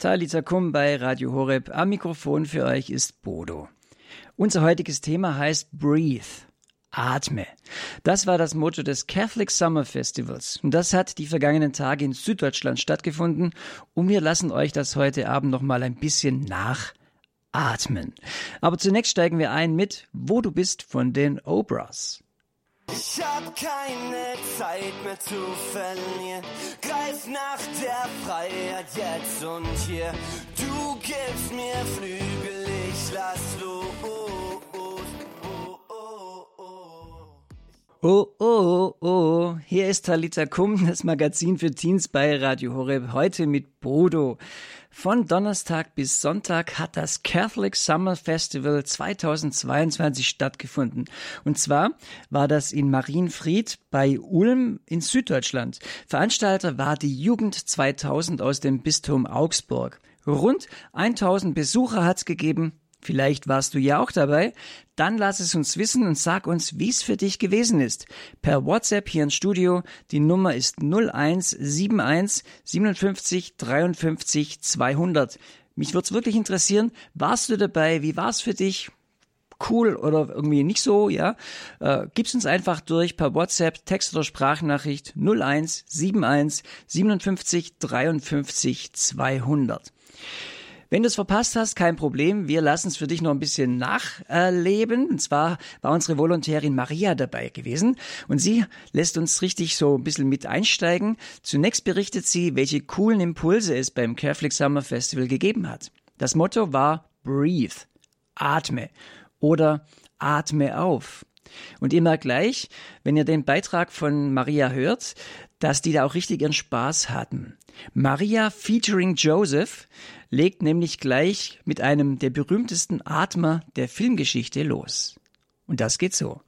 Talita Kum bei Radio Horeb. Am Mikrofon für euch ist Bodo. Unser heutiges Thema heißt Breathe. Atme. Das war das Motto des Catholic Summer Festivals. Und das hat die vergangenen Tage in Süddeutschland stattgefunden. Und wir lassen euch das heute Abend noch mal ein bisschen nachatmen. Aber zunächst steigen wir ein mit Wo du bist von den Obras. Ich hab keine Zeit mehr zu verlieren. Greif nach der Freiheit jetzt und hier. Du gibst mir Flügel, ich lass Oh, oh, oh, hier ist Talita Kum, das Magazin für Teens bei Radio Horeb, heute mit Bodo. Von Donnerstag bis Sonntag hat das Catholic Summer Festival 2022 stattgefunden. Und zwar war das in Marienfried bei Ulm in Süddeutschland. Veranstalter war die Jugend 2000 aus dem Bistum Augsburg. Rund 1000 Besucher hat's gegeben, Vielleicht warst du ja auch dabei. Dann lass es uns wissen und sag uns, wie es für dich gewesen ist. Per WhatsApp hier ins Studio. Die Nummer ist 0171 57 53 200. Mich würde es wirklich interessieren, warst du dabei? Wie war es für dich? Cool oder irgendwie nicht so, ja? Äh, gib's uns einfach durch per WhatsApp, Text oder Sprachnachricht 0171 57 53 200. Wenn du es verpasst hast, kein Problem. Wir lassen es für dich noch ein bisschen nachleben. Und zwar war unsere Volontärin Maria dabei gewesen. Und sie lässt uns richtig so ein bisschen mit einsteigen. Zunächst berichtet sie, welche coolen Impulse es beim Catholic Summer Festival gegeben hat. Das Motto war Breathe. Atme. Oder Atme auf. Und ihr merkt gleich, wenn ihr den Beitrag von Maria hört, dass die da auch richtig ihren Spaß hatten. Maria featuring Joseph legt nämlich gleich mit einem der berühmtesten Atmer der Filmgeschichte los. Und das geht so.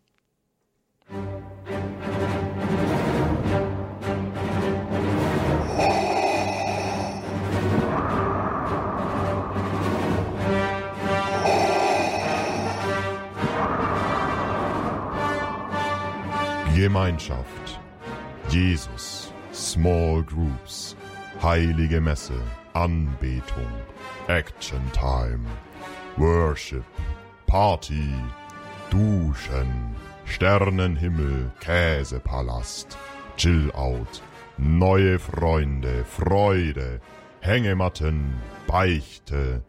Gemeinschaft. Jesus. Small Groups. Heilige Messe. Anbetung. Action Time. Worship. Party. Duschen. Sternenhimmel. Käsepalast. Chill-out. Neue Freunde. Freude. Hängematten. Beichte.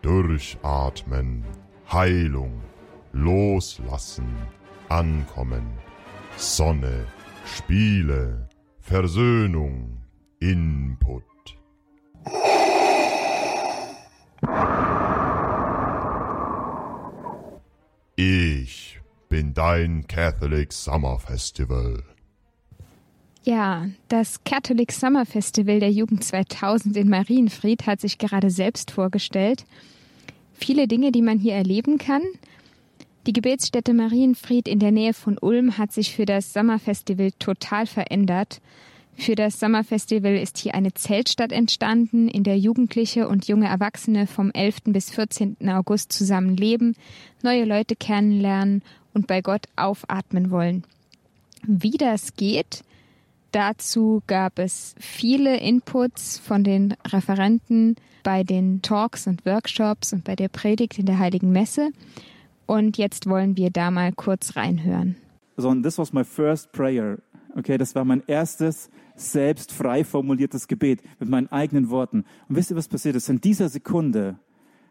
Durchatmen. Heilung. Loslassen. Ankommen Sonne, Spiele, Versöhnung, Input. Ich bin dein Catholic Summer Festival. Ja, das Catholic Summer Festival der Jugend 2000 in Marienfried hat sich gerade selbst vorgestellt. Viele Dinge, die man hier erleben kann – die Gebetsstätte Marienfried in der Nähe von Ulm hat sich für das Sommerfestival total verändert. Für das Sommerfestival ist hier eine Zeltstadt entstanden, in der Jugendliche und junge Erwachsene vom 11. bis 14. August zusammen leben, neue Leute kennenlernen und bei Gott aufatmen wollen. Wie das geht, dazu gab es viele Inputs von den Referenten bei den Talks und Workshops und bei der Predigt in der Heiligen Messe. Und jetzt wollen wir da mal kurz reinhören. So, and this was my first prayer. Okay, das war mein erstes selbst frei formuliertes Gebet mit meinen eigenen Worten. Und wisst ihr, was passiert ist? In dieser Sekunde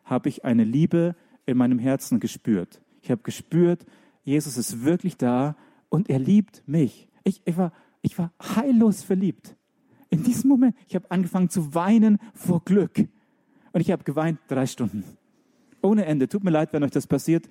habe ich eine Liebe in meinem Herzen gespürt. Ich habe gespürt, Jesus ist wirklich da und er liebt mich. Ich, ich, war, ich war heillos verliebt. In diesem Moment, ich habe angefangen zu weinen vor Glück. Und ich habe geweint drei Stunden. Ohne Ende. Tut mir leid, wenn euch das passiert.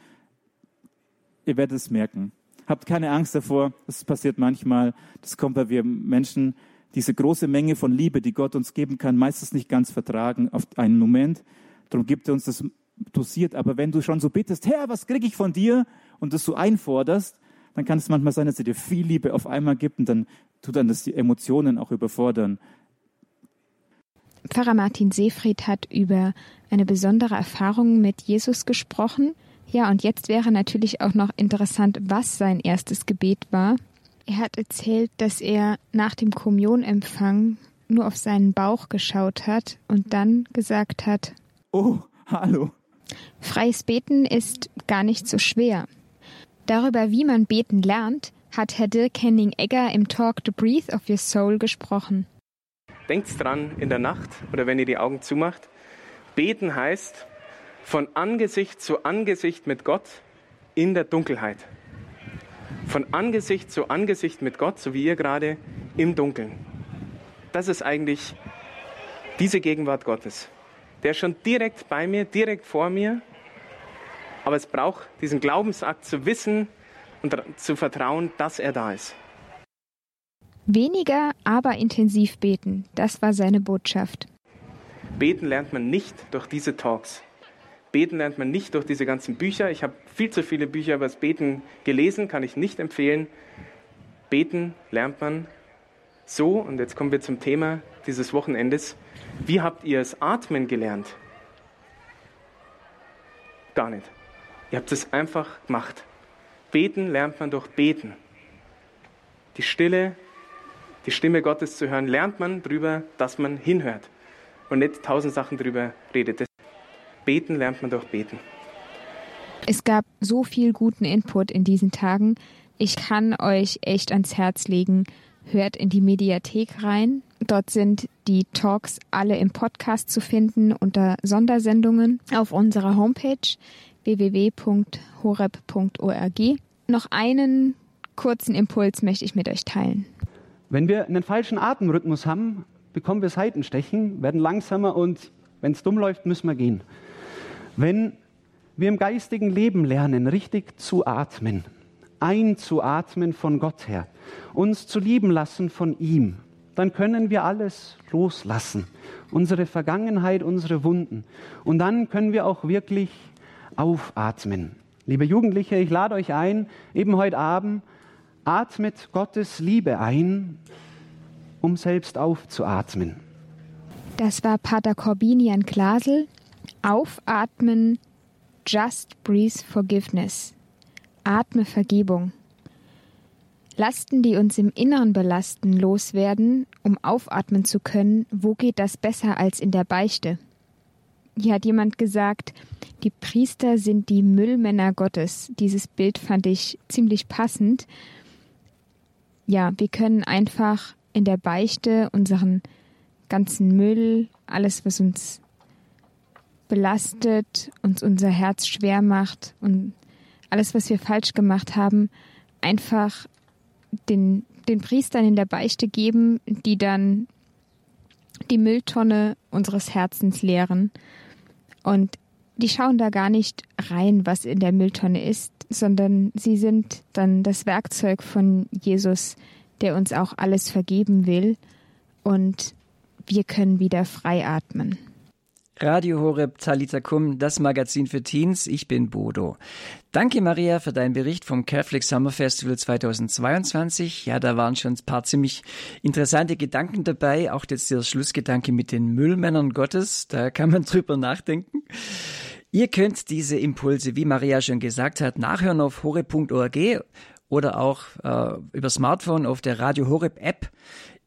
Ihr werdet es merken. Habt keine Angst davor. Das passiert manchmal. Das kommt, weil wir Menschen diese große Menge von Liebe, die Gott uns geben kann, meistens nicht ganz vertragen auf einen Moment. Darum gibt er uns das dosiert. Aber wenn du schon so bittest, Herr, was kriege ich von dir? Und das so einforderst, dann kann es manchmal sein, dass er dir viel Liebe auf einmal gibt und dann tut dann das die Emotionen auch überfordern. Pfarrer Martin Seefried hat über eine besondere Erfahrung mit Jesus gesprochen. Ja, und jetzt wäre natürlich auch noch interessant, was sein erstes Gebet war. Er hat erzählt, dass er nach dem Kommunionempfang nur auf seinen Bauch geschaut hat und dann gesagt hat, Oh, hallo. Freies Beten ist gar nicht so schwer. Darüber, wie man beten lernt, hat Herr Dirk Henning-Egger im Talk The Breathe of Your Soul gesprochen. Denkt dran in der Nacht oder wenn ihr die Augen zumacht. Beten heißt von Angesicht zu Angesicht mit Gott in der Dunkelheit. Von Angesicht zu Angesicht mit Gott, so wie ihr gerade im Dunkeln. Das ist eigentlich diese Gegenwart Gottes. Der ist schon direkt bei mir, direkt vor mir. Aber es braucht diesen Glaubensakt zu wissen und zu vertrauen, dass er da ist. Weniger, aber intensiv beten, das war seine Botschaft. Beten lernt man nicht durch diese Talks. Beten lernt man nicht durch diese ganzen Bücher. Ich habe viel zu viele Bücher über das Beten gelesen, kann ich nicht empfehlen. Beten lernt man so, und jetzt kommen wir zum Thema dieses Wochenendes. Wie habt ihr es atmen gelernt? Gar nicht. Ihr habt es einfach gemacht. Beten lernt man durch Beten. Die Stille, die Stimme Gottes zu hören, lernt man darüber, dass man hinhört und nicht tausend Sachen darüber redet. Beten lernt man durch Beten. Es gab so viel guten Input in diesen Tagen. Ich kann euch echt ans Herz legen, hört in die Mediathek rein. Dort sind die Talks alle im Podcast zu finden unter Sondersendungen auf unserer Homepage www.horeb.org. Noch einen kurzen Impuls möchte ich mit euch teilen. Wenn wir einen falschen Atemrhythmus haben, bekommen wir Seitenstechen, werden langsamer und wenn es dumm läuft, müssen wir gehen. Wenn wir im geistigen Leben lernen, richtig zu atmen, einzuatmen von Gott her, uns zu lieben lassen von ihm, dann können wir alles loslassen. Unsere Vergangenheit, unsere Wunden. Und dann können wir auch wirklich aufatmen. Liebe Jugendliche, ich lade euch ein, eben heute Abend, atmet Gottes Liebe ein, um selbst aufzuatmen. Das war Pater Corbinian Glasel. Aufatmen, just breathe forgiveness. Atme Vergebung. Lasten, die uns im Inneren belasten, loswerden, um aufatmen zu können, wo geht das besser als in der Beichte? Hier hat jemand gesagt, die Priester sind die Müllmänner Gottes. Dieses Bild fand ich ziemlich passend. Ja, wir können einfach in der Beichte unseren ganzen Müll, alles, was uns belastet, uns unser Herz schwer macht und alles, was wir falsch gemacht haben, einfach den, den Priestern in der Beichte geben, die dann die Mülltonne unseres Herzens leeren. Und die schauen da gar nicht rein, was in der Mülltonne ist, sondern sie sind dann das Werkzeug von Jesus, der uns auch alles vergeben will. Und wir können wieder frei atmen. Radio Horeb Talita Kum, das Magazin für Teens. Ich bin Bodo. Danke Maria für deinen Bericht vom Catholic Summer Festival 2022. Ja, da waren schon ein paar ziemlich interessante Gedanken dabei. Auch jetzt der Schlussgedanke mit den Müllmännern Gottes. Da kann man drüber nachdenken. Ihr könnt diese Impulse, wie Maria schon gesagt hat, nachhören auf horeb.org oder auch äh, über Smartphone auf der Radio Horeb App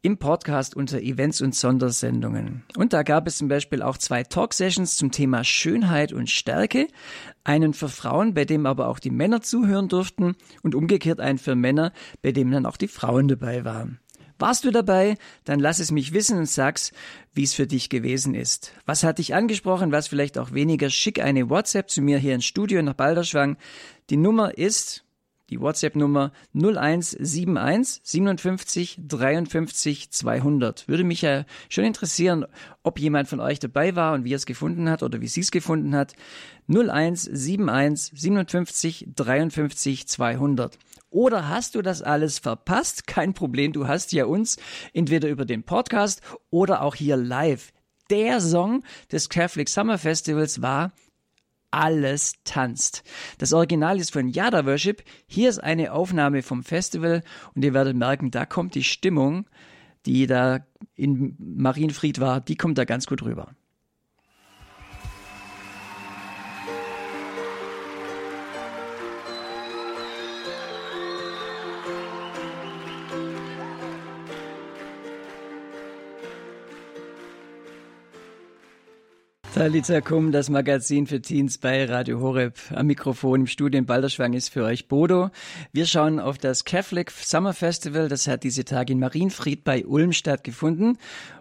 im Podcast unter Events und Sondersendungen. Und da gab es zum Beispiel auch zwei Talk-Sessions zum Thema Schönheit und Stärke. Einen für Frauen, bei dem aber auch die Männer zuhören durften und umgekehrt einen für Männer, bei dem dann auch die Frauen dabei waren. Warst du dabei? Dann lass es mich wissen und sag's, wie es für dich gewesen ist. Was hat dich angesprochen, was vielleicht auch weniger? Schick eine WhatsApp zu mir hier ins Studio nach Balderschwang. Die Nummer ist die WhatsApp-Nummer 0171 57 53 200. Würde mich ja schon interessieren, ob jemand von euch dabei war und wie er es gefunden hat oder wie sie es gefunden hat. 0171 57 53 200. Oder hast du das alles verpasst? Kein Problem, du hast ja uns entweder über den Podcast oder auch hier live. Der Song des Catholic Summer Festivals war alles tanzt. Das Original ist von Yada Worship. Hier ist eine Aufnahme vom Festival und ihr werdet merken, da kommt die Stimmung, die da in Marienfried war, die kommt da ganz gut rüber. Talitha Kum, das Magazin für Teens bei Radio Horeb. Am Mikrofon im Studio in Balderschwang ist für euch Bodo. Wir schauen auf das Catholic Summer Festival. Das hat diese Tage in Marienfried bei Ulm stattgefunden.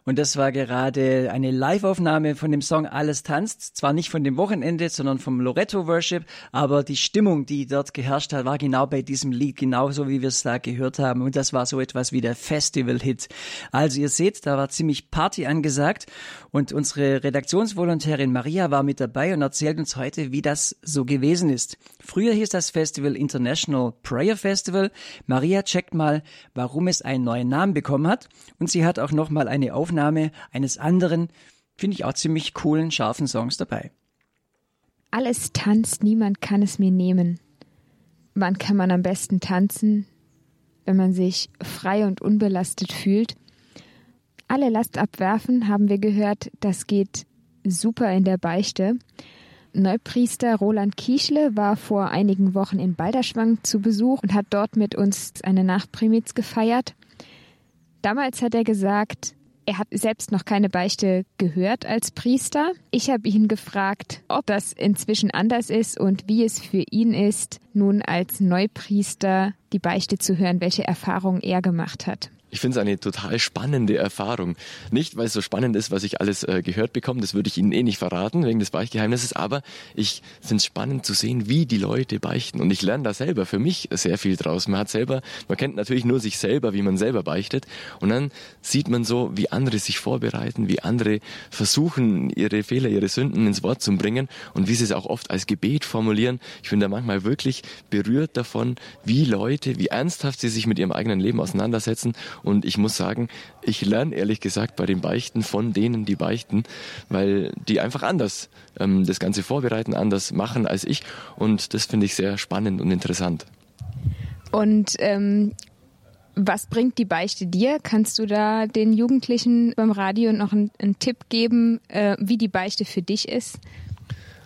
Und das war gerade eine Live-Aufnahme von dem Song Alles tanzt. Zwar nicht von dem Wochenende, sondern vom Loretto Worship. Aber die Stimmung, die dort geherrscht hat, war genau bei diesem Lied, genauso wie wir es da gehört haben. Und das war so etwas wie der Festival-Hit. Also ihr seht, da war ziemlich Party angesagt. Und unsere Redaktionsvolontärin Maria war mit dabei und erzählt uns heute, wie das so gewesen ist. Früher hieß das Festival International Prayer Festival. Maria checkt mal, warum es einen neuen Namen bekommen hat. Und sie hat auch nochmal eine Aufnahme eines anderen, finde ich auch ziemlich coolen, scharfen Songs dabei. Alles tanzt, niemand kann es mir nehmen. Wann kann man am besten tanzen? Wenn man sich frei und unbelastet fühlt alle Last abwerfen, haben wir gehört, das geht super in der Beichte. Neupriester Roland Kiechle war vor einigen Wochen in Balderschwang zu Besuch und hat dort mit uns eine Nachtprimiz gefeiert. Damals hat er gesagt, er hat selbst noch keine Beichte gehört als Priester. Ich habe ihn gefragt, ob das inzwischen anders ist und wie es für ihn ist, nun als Neupriester die Beichte zu hören, welche Erfahrungen er gemacht hat. Ich finde es eine total spannende Erfahrung. Nicht, weil es so spannend ist, was ich alles äh, gehört bekomme, das würde ich Ihnen eh nicht verraten, wegen des Beichtgeheimnisses, aber ich finde es spannend zu sehen, wie die Leute beichten. Und ich lerne da selber für mich sehr viel draus. Man hat selber, man kennt natürlich nur sich selber, wie man selber beichtet. Und dann sieht man so, wie andere sich vorbereiten, wie andere versuchen, ihre Fehler, ihre Sünden ins Wort zu bringen und wie sie es auch oft als Gebet formulieren. Ich bin da manchmal wirklich berührt davon, wie Leute, wie ernsthaft sie sich mit ihrem eigenen Leben auseinandersetzen und ich muss sagen, ich lerne ehrlich gesagt bei den Beichten von denen, die beichten, weil die einfach anders ähm, das Ganze vorbereiten, anders machen als ich. Und das finde ich sehr spannend und interessant. Und ähm, was bringt die Beichte dir? Kannst du da den Jugendlichen beim Radio noch einen, einen Tipp geben, äh, wie die Beichte für dich ist?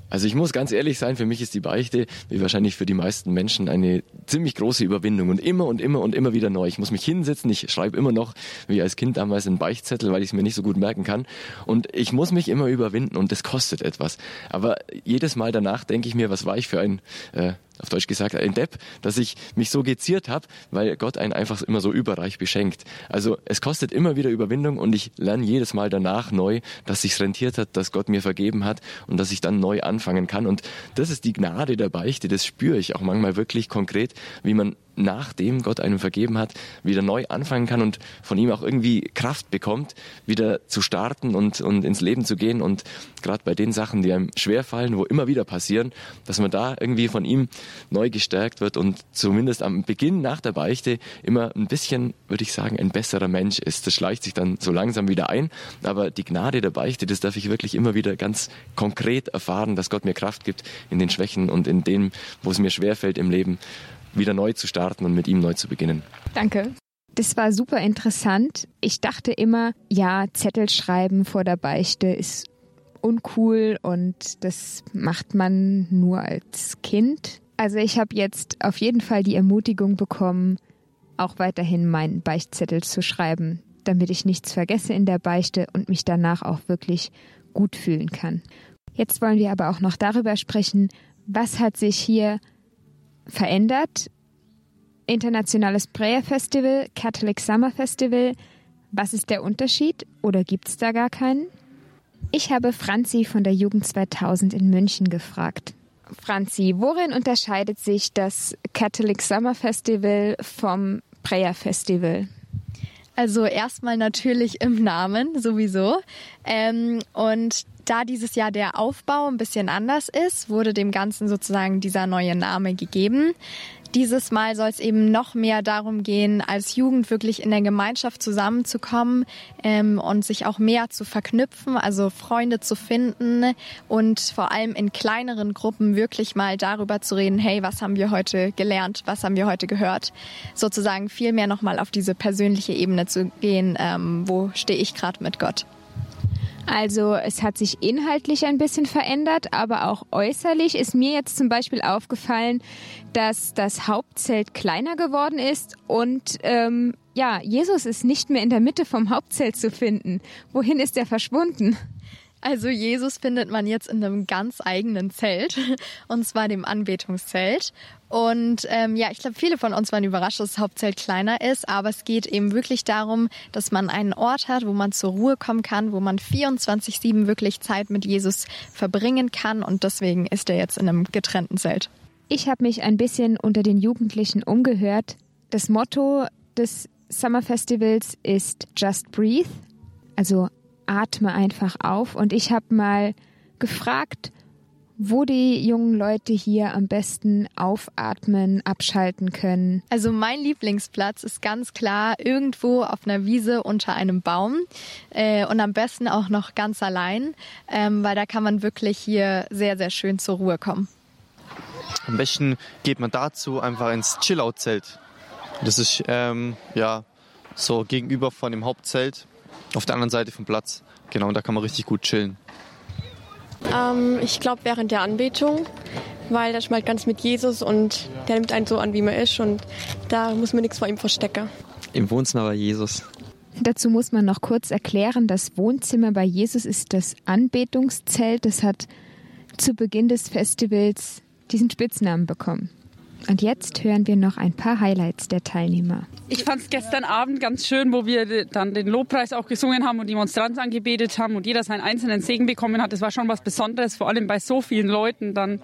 Also ich muss ganz ehrlich sein, für mich ist die Beichte, wie wahrscheinlich für die meisten Menschen, eine ziemlich große Überwindung und immer und immer und immer wieder neu. Ich muss mich hinsetzen, ich schreibe immer noch, wie als Kind damals, einen Beichtzettel, weil ich es mir nicht so gut merken kann. Und ich muss mich immer überwinden und das kostet etwas. Aber jedes Mal danach denke ich mir, was war ich für ein äh, auf Deutsch gesagt, ein Depp, dass ich mich so geziert habe, weil Gott einen einfach immer so überreich beschenkt. Also es kostet immer wieder Überwindung und ich lerne jedes Mal danach neu, dass sich's rentiert hat, dass Gott mir vergeben hat und dass ich dann neu anfangen kann. Und das ist die Gnade der Beichte, das spüre ich auch manchmal wirklich konkret, wie man nachdem Gott einem vergeben hat, wieder neu anfangen kann und von ihm auch irgendwie Kraft bekommt, wieder zu starten und, und ins Leben zu gehen. Und gerade bei den Sachen, die einem schwerfallen, wo immer wieder passieren, dass man da irgendwie von ihm neu gestärkt wird und zumindest am Beginn nach der Beichte immer ein bisschen, würde ich sagen, ein besserer Mensch ist. Das schleicht sich dann so langsam wieder ein. Aber die Gnade der Beichte, das darf ich wirklich immer wieder ganz konkret erfahren, dass Gott mir Kraft gibt in den Schwächen und in dem, wo es mir schwerfällt im Leben wieder neu zu starten und mit ihm neu zu beginnen. Danke. Das war super interessant. Ich dachte immer, ja, Zettel schreiben vor der Beichte ist uncool und das macht man nur als Kind. Also ich habe jetzt auf jeden Fall die Ermutigung bekommen, auch weiterhin meinen Beichtzettel zu schreiben, damit ich nichts vergesse in der Beichte und mich danach auch wirklich gut fühlen kann. Jetzt wollen wir aber auch noch darüber sprechen, was hat sich hier verändert. Internationales Prayer Festival, Catholic Summer Festival. Was ist der Unterschied oder gibt es da gar keinen? Ich habe Franzi von der Jugend 2000 in München gefragt. Franzi, worin unterscheidet sich das Catholic Summer Festival vom Prayer Festival? Also erstmal natürlich im Namen sowieso. Ähm, und da dieses Jahr der Aufbau ein bisschen anders ist, wurde dem Ganzen sozusagen dieser neue Name gegeben. Dieses Mal soll es eben noch mehr darum gehen, als Jugend wirklich in der Gemeinschaft zusammenzukommen ähm, und sich auch mehr zu verknüpfen, also Freunde zu finden und vor allem in kleineren Gruppen wirklich mal darüber zu reden, hey, was haben wir heute gelernt, was haben wir heute gehört, sozusagen viel mehr nochmal auf diese persönliche Ebene zu gehen, ähm, wo stehe ich gerade mit Gott. Also es hat sich inhaltlich ein bisschen verändert, aber auch äußerlich ist mir jetzt zum Beispiel aufgefallen, dass das Hauptzelt kleiner geworden ist und ähm, ja, Jesus ist nicht mehr in der Mitte vom Hauptzelt zu finden. Wohin ist er verschwunden? Also Jesus findet man jetzt in einem ganz eigenen Zelt, und zwar dem Anbetungszelt. Und ähm, ja, ich glaube, viele von uns waren überrascht, dass das Hauptzelt kleiner ist, aber es geht eben wirklich darum, dass man einen Ort hat, wo man zur Ruhe kommen kann, wo man 24-7 wirklich Zeit mit Jesus verbringen kann und deswegen ist er jetzt in einem getrennten Zelt. Ich habe mich ein bisschen unter den Jugendlichen umgehört. Das Motto des Summer Festivals ist Just Breathe, also atme einfach auf. Und ich habe mal gefragt, wo die jungen Leute hier am besten aufatmen, abschalten können. Also mein Lieblingsplatz ist ganz klar irgendwo auf einer Wiese unter einem Baum äh, und am besten auch noch ganz allein, ähm, weil da kann man wirklich hier sehr, sehr schön zur Ruhe kommen. Am besten geht man dazu einfach ins Chillout-Zelt. Das ist ähm, ja so gegenüber von dem Hauptzelt auf der anderen Seite vom Platz. Genau, und da kann man richtig gut chillen. Ähm, ich glaube während der Anbetung, weil da schmalt ganz mit Jesus und der nimmt einen so an, wie man ist und da muss man nichts vor ihm verstecken. Im Wohnzimmer bei Jesus. Dazu muss man noch kurz erklären, das Wohnzimmer bei Jesus ist das Anbetungszelt. Das hat zu Beginn des Festivals diesen Spitznamen bekommen. Und jetzt hören wir noch ein paar Highlights der Teilnehmer. Ich fand es gestern Abend ganz schön, wo wir dann den Lobpreis auch gesungen haben und die Monstranz angebetet haben und jeder seinen einzelnen Segen bekommen hat. Das war schon was Besonderes, vor allem bei so vielen Leuten dann,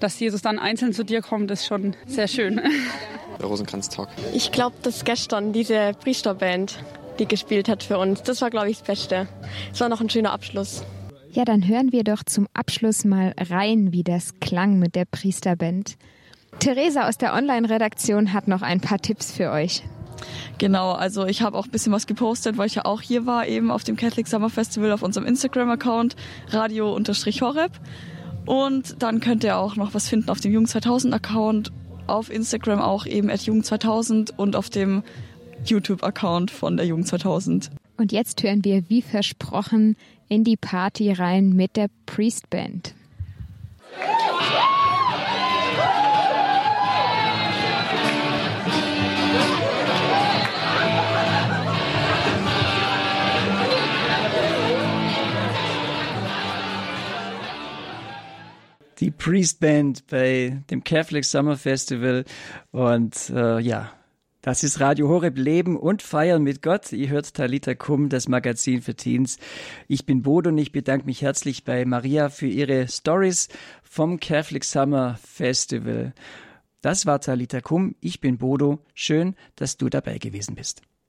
dass Jesus dann einzeln zu dir kommt, ist schon sehr schön. Der Rosenkranztag. Ich glaube, dass gestern diese Priesterband, die gespielt hat für uns, das war, glaube ich, das Beste. Es war noch ein schöner Abschluss. Ja, dann hören wir doch zum Abschluss mal rein, wie das klang mit der Priesterband. Theresa aus der Online-Redaktion hat noch ein paar Tipps für euch. Genau, also ich habe auch ein bisschen was gepostet, weil ich ja auch hier war, eben auf dem Catholic Summer Festival auf unserem Instagram-Account, radio-horeb. Und dann könnt ihr auch noch was finden auf dem Jugend 2000-Account, auf Instagram auch eben at Jugend 2000 und auf dem YouTube-Account von der Jugend 2000. Und jetzt hören wir, wie versprochen, in die Party rein mit der Priest Band. die Priest Band bei dem Catholic Summer Festival. Und äh, ja, das ist Radio Horeb Leben und Feiern mit Gott. Ihr hört Talita Kum, das Magazin für Teens. Ich bin Bodo und ich bedanke mich herzlich bei Maria für ihre Stories vom Catholic Summer Festival. Das war Talita Kum. Ich bin Bodo. Schön, dass du dabei gewesen bist.